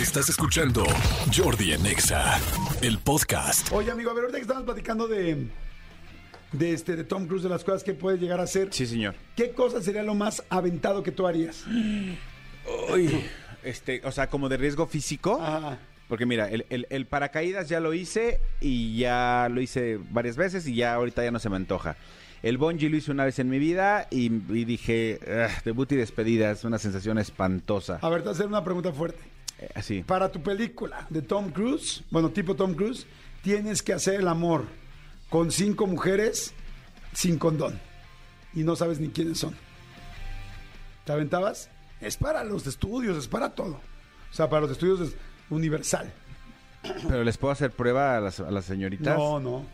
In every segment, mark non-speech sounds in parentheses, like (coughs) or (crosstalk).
Estás escuchando Jordi en Exa, el podcast. Oye, amigo, a ver, ahorita que estamos platicando de, de, este, de Tom Cruise, de las cosas que puede llegar a hacer, Sí, señor. ¿qué cosa sería lo más aventado que tú harías? Uy, este, o sea, como de riesgo físico. Ajá. Porque mira, el, el- el paracaídas ya lo hice y ya lo hice varias veces y ya ahorita ya no se me antoja. El bungee lo hice una vez en mi vida y, y dije, "Ugh, debut y despedida, es una sensación espantosa. A ver, te voy a hacer una pregunta fuerte. Eh, así. Para tu película de Tom Cruise, bueno, tipo Tom Cruise, tienes que hacer el amor con cinco mujeres sin condón. Y no sabes ni quiénes son. ¿Te aventabas? Es para los estudios, es para todo. O sea, para los estudios es universal. Pero les puedo hacer prueba a las, a las señoritas. No, no.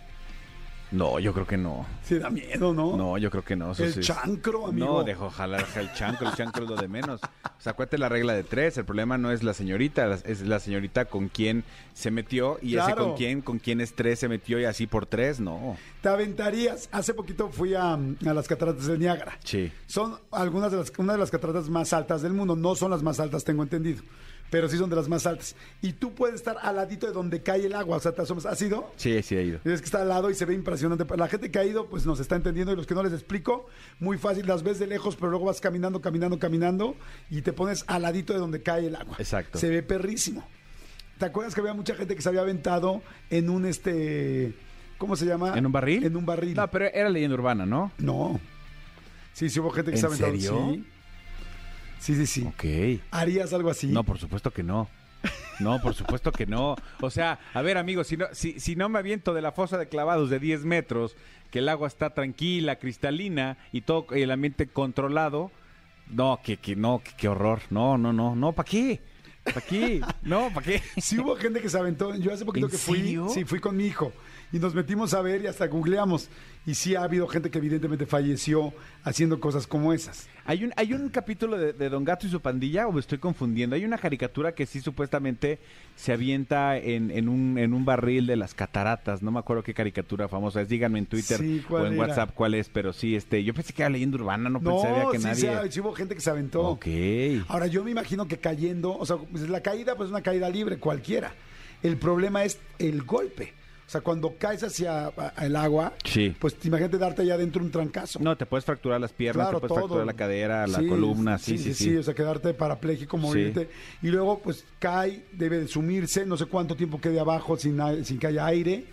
No, yo creo que no. Sí da miedo, ¿no? No, yo creo que no. eso El sí es- chancro, amigo. No, dejo jalar el chancro, el chancro es lo de menos. O sea, acuérdate la regla de tres. El problema no es la señorita, es la señorita con quien se metió y ese Claro. con quién, con quién es tres se metió y así por tres, no. Te aventarías. Hace poquito fui a, a las cataratas del Niágara. Sí. Son algunas de las, una de las cataratas más altas del mundo. No son las más altas, tengo entendido. Pero sí son de las más altas. Y tú puedes estar al ladito de donde cae el agua. O sea, te asomas. ¿Has ido? Sí, sí ha ido. Es que está al lado y se ve impresionante. La gente que ha ido, pues nos está entendiendo. Y los que no les explico, muy fácil. Las ves de lejos, pero luego vas caminando, caminando, caminando. Y te pones al ladito de donde cae el agua. Exacto. Se ve perrísimo. ¿Te acuerdas que había mucha gente que se había aventado en un este. ¿Cómo se llama? ¿En un barril? En un barril. No, pero era leyenda urbana, ¿no? No. Sí, sí hubo gente que ¿En se ha aventado. serio? Sí. Sí, sí, sí. Ok. ¿Harías algo así? No, por supuesto que no. No, por supuesto que no. O sea, a ver, amigos, si no, si, si no me aviento de la fosa de clavados de 10 metros, que el agua está tranquila, cristalina y todo el ambiente controlado, no, que, que no, que, qué horror. No, no, no, no, ¿para qué? ¿Para qué? No, ¿para qué? (laughs) Sí hubo gente que se aventó. Yo hace poquito ¿En que fui, serio? sí, fui con mi hijo y nos metimos a ver y hasta googleamos. Y sí ha habido gente que evidentemente falleció haciendo cosas como esas. Hay un, hay un capítulo de, de Don Gato y su pandilla, o me estoy confundiendo. Hay una caricatura que sí supuestamente se avienta en, en, un, en un barril de las cataratas. No me acuerdo qué caricatura famosa es. Díganme en Twitter Sí, ¿cuál o en era? WhatsApp cuál es, pero sí, este, yo pensé que era leyenda urbana, no, pensaría que sí, nadie. sí, sí hubo gente que se aventó. Ok. Ahora yo me imagino que cayendo, o sea, pues, la caída pues es una caída libre cualquiera. El problema es el golpe. O sea, cuando caes hacia el agua, Sí. pues imagínate darte allá adentro un trancazo. No, te puedes fracturar las piernas, Claro, te puedes todo. fracturar la cadera, la Sí, columna, sí, sí, sí. O sea, quedarte parapléjico, morirte. Y luego, pues, cae, debe de sumirse, no sé cuánto tiempo quede abajo sin, sin que haya aire.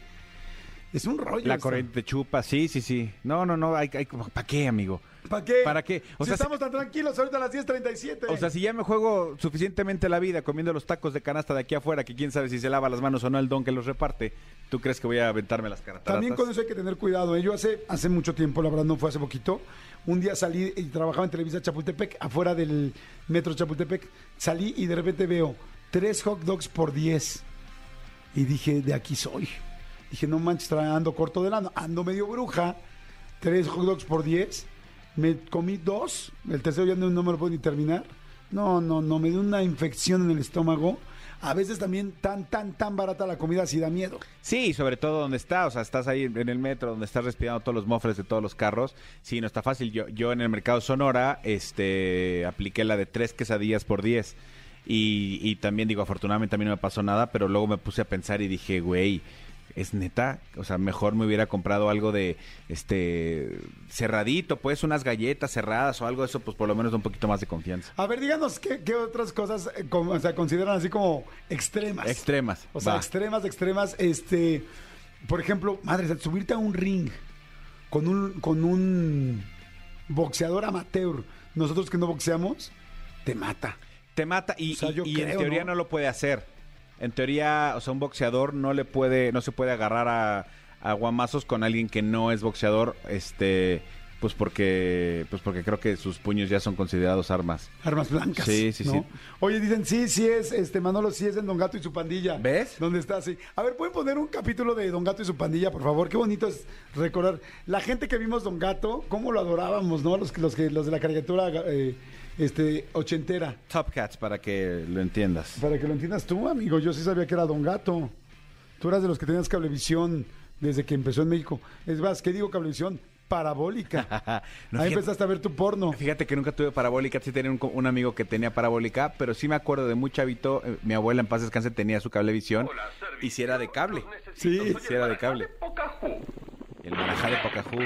Es un rollo. La esto. corriente te chupa, sí, sí, sí. No, no, no, hay, hay, ¿para qué, amigo? ¿Para qué? ¿Para qué? O si sea, estamos tan tranquilos ahorita a las 10.37. O sea, si ya me juego suficientemente la vida comiendo los tacos de canasta de aquí afuera, que quién sabe si se lava las manos o no el don que los reparte, ¿tú crees que voy a aventarme las cataratas? También con eso hay que tener cuidado. ¿eh? Yo hace, hace mucho tiempo, la verdad no fue hace poquito, un día salí y trabajaba en Televisa Chapultepec, afuera del metro Chapultepec. Salí y de repente veo tres hot dogs por 10. Y dije, de aquí soy. Dije, no manches, ando corto de lana, ando medio bruja. Tres hot dogs por 10. Me comí dos, el tercero ya no, no me lo puedo ni terminar. No, no, no, me dio una infección en el estómago. A veces también tan, tan, tan barata la comida, así da miedo. Sí, sobre todo donde está, o sea, estás ahí en el metro, donde estás respirando todos los mofles de todos los carros. Sí, no está fácil. Yo, yo en el mercado Sonora, este, apliqué la de tres quesadillas por 10. Y, y también digo, afortunadamente a mí no me pasó nada, pero luego me puse a pensar y dije, güey, es neta, o sea, mejor me hubiera comprado algo de, este, cerradito, pues unas galletas cerradas o algo de eso, pues por lo menos da un poquito más de confianza. A ver, díganos qué, qué otras cosas eh, como- o sea, consideran así como extremas. Extremas. O sea, va. extremas, extremas. Este, por ejemplo, madre, subirte a un ring con un, con un boxeador amateur. Nosotros que no boxeamos, te mata. Te mata y, O sea, y- en teoría ¿no? ¿no? lo puede hacer. En teoría, o sea, un boxeador no le puede, no se puede agarrar a, a guamazos con alguien que no es boxeador, este, pues porque, pues porque creo que sus puños ya son considerados armas. Armas blancas. Sí, sí, ¿no? sí. Oye, dicen, sí, sí es, este Manolo, sí es en Don Gato y su pandilla. ¿Ves? ¿Dónde está? Sí. A ver, ¿pueden poner un capítulo de Don Gato y su pandilla, por favor? Qué bonito es recordar. La gente que vimos Don Gato, cómo lo adorábamos, ¿no? Los, que- los, que, los de la caricatura eh, este, ochentera. Top Cats, para que lo entiendas. Para que lo entiendas tú, amigo, yo sí sabía que era Don Gato. Tú eras de los que tenías cablevisión desde que empezó en México. Es más, ¿qué digo cablevisión? parabólica. (laughs) No, Ahí fíjate- empezaste a ver tu porno. Fíjate que nunca tuve parabólica, sí tenía un, amigo que tenía parabólica, pero sí me acuerdo de muy chavito, eh, mi abuela en paz descanse tenía su cablevisión y si era de cable. Sí. Sí era de cable. El marajá de Pocahú.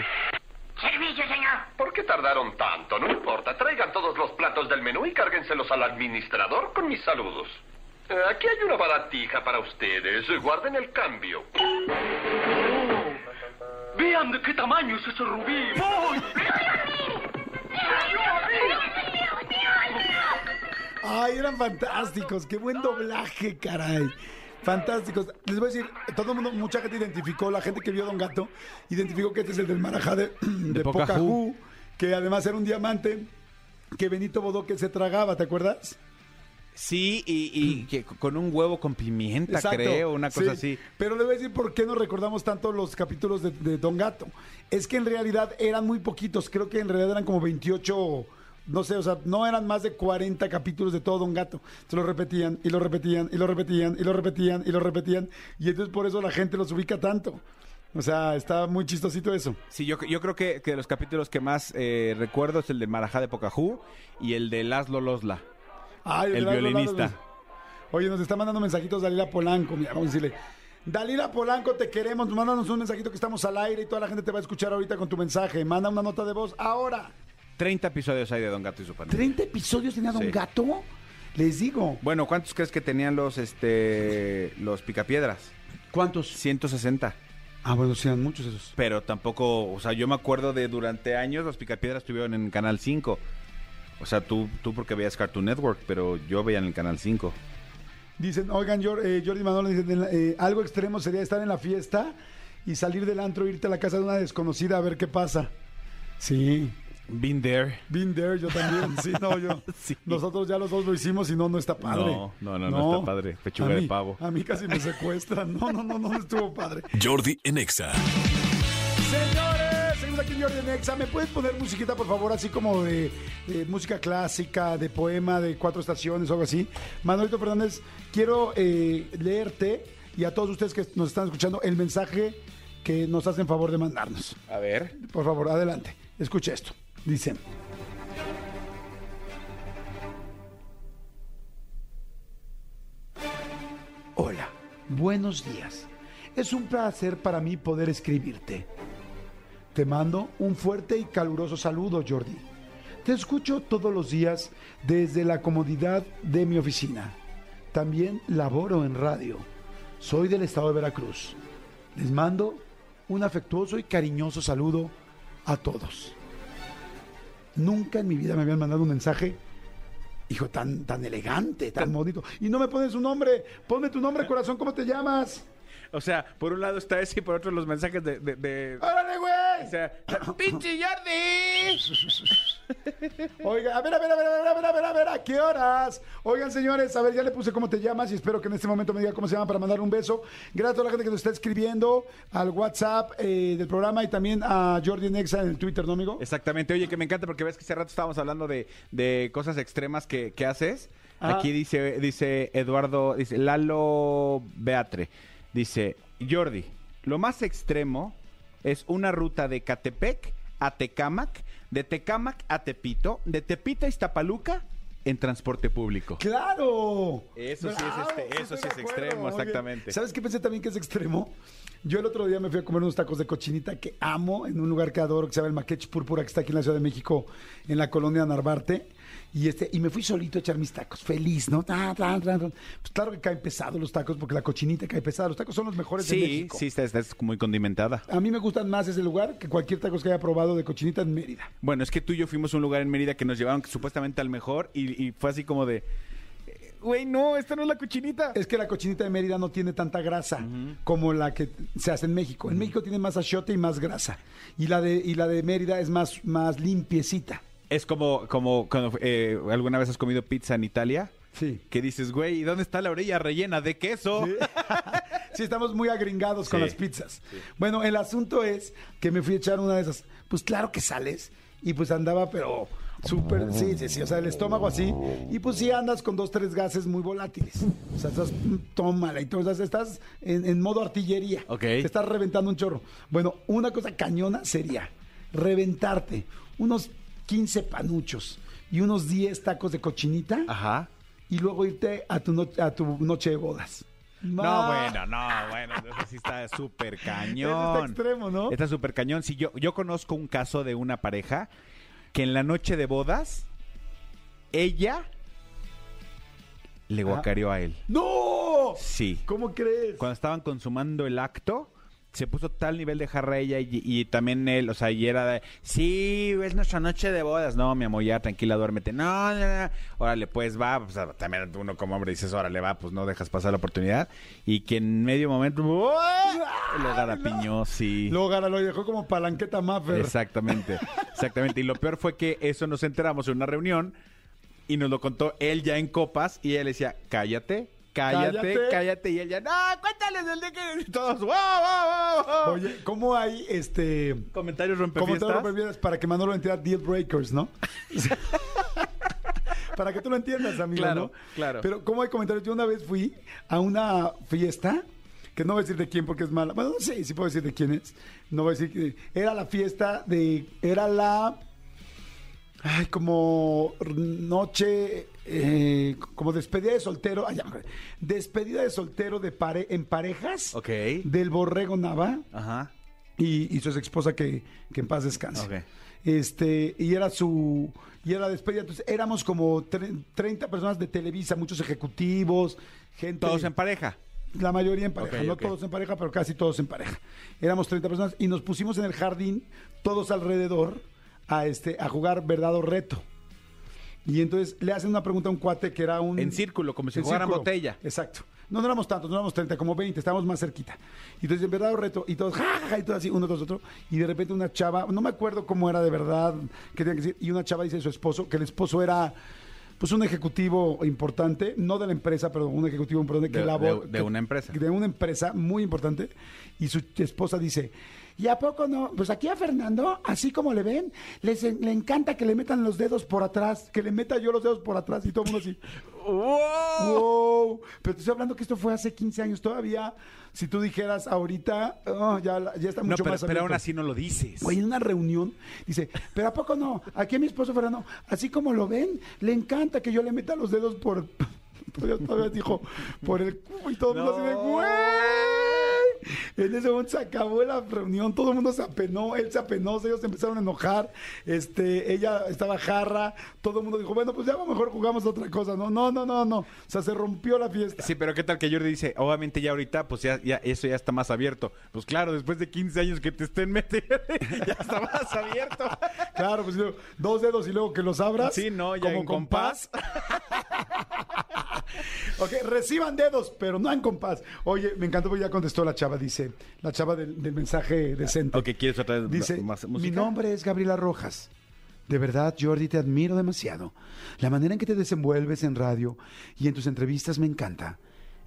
Servicio, señor. ¿Por qué tardaron tanto? No importa. Traigan todos los platos del menú y cárguenselos al administrador con mis saludos. Eh, aquí hay una baratija para ustedes. Guarden el cambio. Vean de qué tamaño es ese rubí. ¡Voy! Ay, eran fantásticos. Qué buen doblaje, caray. Fantásticos. Les voy a decir, todo el mundo, mucha gente identificó, la gente que vio a Don Gato, identificó que este es el del Marajá (clears throat) de, de Pocahú. Pocahú, que además era un diamante que Benito Bodoque se tragaba, ¿te acuerdas? Sí, y, y (clears throat) que con un huevo con pimienta, Exacto. creo, una cosa Sí, así. Pero le voy a decir por qué nos recordamos tanto los capítulos de, de Don Gato. Es que en realidad eran muy poquitos, creo que en realidad eran como 28, no sé, o sea, no eran más de 40 capítulos de todo Don Gato. Se lo repetían y lo repetían y lo repetían y lo repetían y lo repetían. Y entonces por eso la gente los ubica tanto. O sea, está muy chistosito eso. Sí, yo, yo creo que, que de los capítulos que más eh, recuerdo es el del marajá de Pocahú y el de Laszlo Losla. Ay, El de violinista. Oye, nos está mandando mensajitos Dalila Polanco. Mira, vamos a decirle. Dalila Polanco, te queremos. Mándanos un mensajito que estamos al aire y toda la gente te va a escuchar ahorita con tu mensaje. Manda una nota de voz ahora. 30 episodios hay de Don Gato y su pandilla. ¿30 episodios tenía Don Sí. Gato? Les digo. Bueno, ¿cuántos crees que tenían los este los picapiedras? ¿Cuántos? 160. Ah, bueno, sí, eran muchos esos. Pero tampoco, o sea, yo me acuerdo de durante años los picapiedras estuvieron en Canal 5. O sea, tú, tú porque veías Cartoon Network, pero yo veía en el Canal 5. Dicen, oigan, Jor- eh, Jordi Manolo, dicen, eh, algo extremo sería estar en la fiesta y salir del antro, irte a la casa de una desconocida a ver qué pasa. Sí, Been there. been there, yo también. Sí, no, yo. (laughs) Sí. Nosotros ya los dos lo hicimos y no, no está padre. No, no, no, no está padre. Pechuga de pavo. A mí casi me secuestran. No, no, no, no estuvo padre. Jordi en Exa. Señores, seguimos aquí en Jordi Nexa. ¿Me puedes poner musiquita, por favor, así como de, de música clásica, de poema, de cuatro estaciones o algo así? Manuelito Fernández, quiero eh, leerte y a todos ustedes que nos están escuchando el mensaje que nos hacen favor de mandarnos. A ver. Por favor, adelante. Escucha esto. Dicen. Hola, buenos días. Es un placer para mí poder escribirte. Te mando un fuerte y caluroso saludo, Jordi. Te escucho todos los días desde la comodidad de mi oficina. También laboro en radio. Soy del estado de Veracruz. Les mando un afectuoso y cariñoso saludo a todos. Nunca en mi vida me habían mandado un mensaje, hijo, tan, tan elegante, tan bonito. Y no me pones un nombre. Ponme tu nombre, corazón, ¿cómo te llamas? O sea, por un lado está ese y por otro los mensajes de... de, de- ¡Órale, güey! O sea, (coughs) ¡pinche Jordi! (laughs) Oiga, a ver, a ver, a ver, a ver, a ver, a ver, a ver, ¿a qué horas? Oigan, señores, a ver, ya le puse cómo te llamas y espero que en este momento me diga cómo se llama para mandar un beso. Gracias a toda la gente que nos está escribiendo al WhatsApp eh, del programa y también a Jordi Nexa en el Twitter, ¿no, amigo? Exactamente. Oye, que me encanta porque ves que hace rato estábamos hablando de, de cosas extremas que, que haces. Ah. Aquí dice, dice Eduardo, dice Lalo Beatre. Dice, Jordi, lo más extremo es una ruta de Catepec a Tecámac, de Tecámac a Tepito, de Tepito a Iztapaluca en transporte público. ¡Claro! Eso sí es este- eso sí es extremo, exactamente. ¿Sabes qué pensé también que es extremo? Yo el otro día me fui a comer unos tacos de cochinita que amo en un lugar que adoro que se llama el Maquech Púrpura que está aquí en la Ciudad de México en la colonia Narvarte y este y me fui solito a echar mis tacos, feliz, ¿no? Pues claro que caen pesados los tacos porque la cochinita cae pesada. Los tacos son los mejores de Sí, México. sí, está, está muy condimentada. A mí me gustan más ese lugar que cualquier tacos que haya probado de cochinita en Mérida. Bueno, es que tú y yo fuimos a un lugar en Mérida que nos llevaron supuestamente al mejor y, y fue así como de, güey, no, esta no es la cochinita. Es que la cochinita de Mérida no tiene tanta grasa como la que se hace en México. En México tiene más achiote y más grasa. Y la de, y la de Mérida es más, más limpiecita. Es como, como cuando eh, alguna vez has comido pizza en Italia. Sí. Que dices, güey, ¿y dónde está la orilla rellena de queso? Sí, (laughs) estamos muy agringados con las pizzas. Bueno, el asunto es que me fui a echar una de esas. Pues claro que sales. Y pues andaba, pero súper, sí, sí, sí. O sea, el estómago así. Y pues sí andas con dos, tres gases muy volátiles. O sea, estás, mm, tómala. Y tú, o sea, estás en, en modo artillería. Ok. Te estás reventando un chorro. Bueno, una cosa cañona sería reventarte unos 15 panuchos y unos 10 tacos de cochinita Ajá. y luego irte a tu, no- a tu noche de bodas. No, Ma- bueno, no, bueno, eso sí está súper (laughs) Eso cañón. está extremo, ¿no? Está súper cañón. Sí, yo, yo conozco un caso de una pareja que en la noche de bodas, ella le guacareó a él. ¡No! Sí. ¿Cómo crees? Cuando estaban consumando el acto, se puso tal nivel de jarra ella y, y también él, o sea, y era de, sí, es nuestra noche de bodas. No, mi amor, ya tranquila, duérmete. No, no, no. Órale, pues va. O sea, también uno como hombre dices, órale, va, pues no dejas pasar la oportunidad. Y que en medio momento, ¡uah! lo garapiñó, sí. Luego Gara lo dejó como palanqueta Maffer. Exactamente, exactamente. Y lo peor fue que eso nos enteramos en una reunión y nos lo contó él ya en copas y le decía, cállate, cállate, Cállate. cállate. Y él ya, no, el de que... Y (laughs) todos, wow, wow, wow. Oye, ¿cómo hay este... Comentarios ¿Cómo te rompefiestas. lo prefieres para que Manolo entienda deal breakers, no? (laughs) para que tú lo entiendas, amigo, Claro, ¿no? claro. Pero ¿cómo hay comentarios? Yo una vez fui a una fiesta, que no voy a decir de quién porque es mala. Bueno, no sé si puedo decir de quién es. No voy a decir que... Era la fiesta de... Era la... Ay, como noche... eh, como despedida de soltero. ay, despedida de soltero de pare, en parejas. Ok. Del Borrego Nava Ajá. y, y su ex esposa que, que en paz descanse. Ok. Este, y era su, y era la despedida. Entonces éramos como tre- 30 personas de Televisa, muchos ejecutivos, gente. Todos en pareja. La mayoría en pareja, Ok, no ok. todos en pareja, pero casi todos en pareja. Éramos 30 personas y nos pusimos en el jardín, todos alrededor, a, este, a jugar verdad o reto. Y entonces le hacen una pregunta a un cuate que era un... En círculo, como si jugaran botella. Exacto. No, no éramos tantos, no éramos 30, como 20, estábamos más cerquita. Y entonces, en verdad, reto, y todos, ja, ja, ja, y todo así, uno tras otro. Y de repente una chava, no me acuerdo cómo era de verdad, qué tenía que decir, y una chava dice a su esposo, que el esposo era, pues, un ejecutivo importante, no de la empresa, pero un ejecutivo importante que De- labor- de- de que- una empresa. De una empresa muy importante. Y su esposa dice, ¿y a poco no? Pues aquí a Fernando, así como le ven, les, le encanta que le metan los dedos por atrás, que le meta yo los dedos por atrás y todo el mundo así. (laughs) ¡Wow! Pero te estoy hablando que esto fue hace 15 años. Todavía, si tú dijeras ahorita, oh, ya, ya está No, mucho pero, más pero aún así no lo dices. Güey, en una reunión, dice, pero ¿a poco no? Aquí a mi esposo Fernando, así como lo ven, le encanta que yo le meta los dedos por... (laughs) Todavía, todavía dijo, por el cubo y todo el mundo así de, No. güey. En ese momento se acabó la reunión, todo el mundo se apenó, él se apenó, ellos se empezaron a enojar, este, ella estaba jarra, todo el mundo dijo, bueno, pues ya a lo mejor jugamos otra cosa, no, no, no, no, no, o sea, se rompió la fiesta. Sí, pero ¿qué tal que Jordi dice, obviamente ya ahorita, pues ya, ya eso ya está más abierto? Pues claro, después de 15 años que te estén metiendo, (laughs) ya está más abierto. Claro, pues dos dedos y luego que los abras. Sí, no, ya como en compás. Ok, reciban dedos, pero no en compás. Oye, me encantó porque ya contestó la chava, dice, la chava del, del mensaje decente. Ok, ¿quieres otra vez Dice, más mi música? nombre es Gabriela Rojas. De verdad, Jordi, te admiro demasiado. La manera en que te desenvuelves en radio y en tus entrevistas me encanta.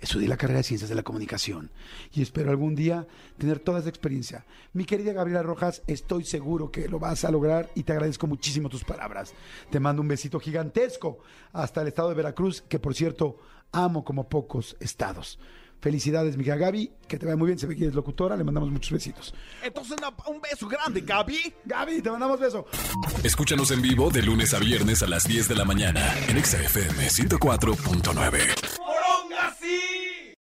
Estudié la carrera de Ciencias de la Comunicación y espero algún día tener toda esa experiencia. Mi querida Gabriela Rojas, estoy seguro que lo vas a lograr y te agradezco muchísimo tus palabras. Te mando un besito gigantesco hasta el estado de Veracruz, que por cierto amo como pocos estados. Felicidades, mi querida Gaby, que te vaya muy bien, se ve que eres locutora, le mandamos muchos besitos. Entonces, un beso grande, Gaby. Gaby, te mandamos beso. Escúchanos en vivo de lunes a viernes a las 10 de la mañana en Exa FM 104.9.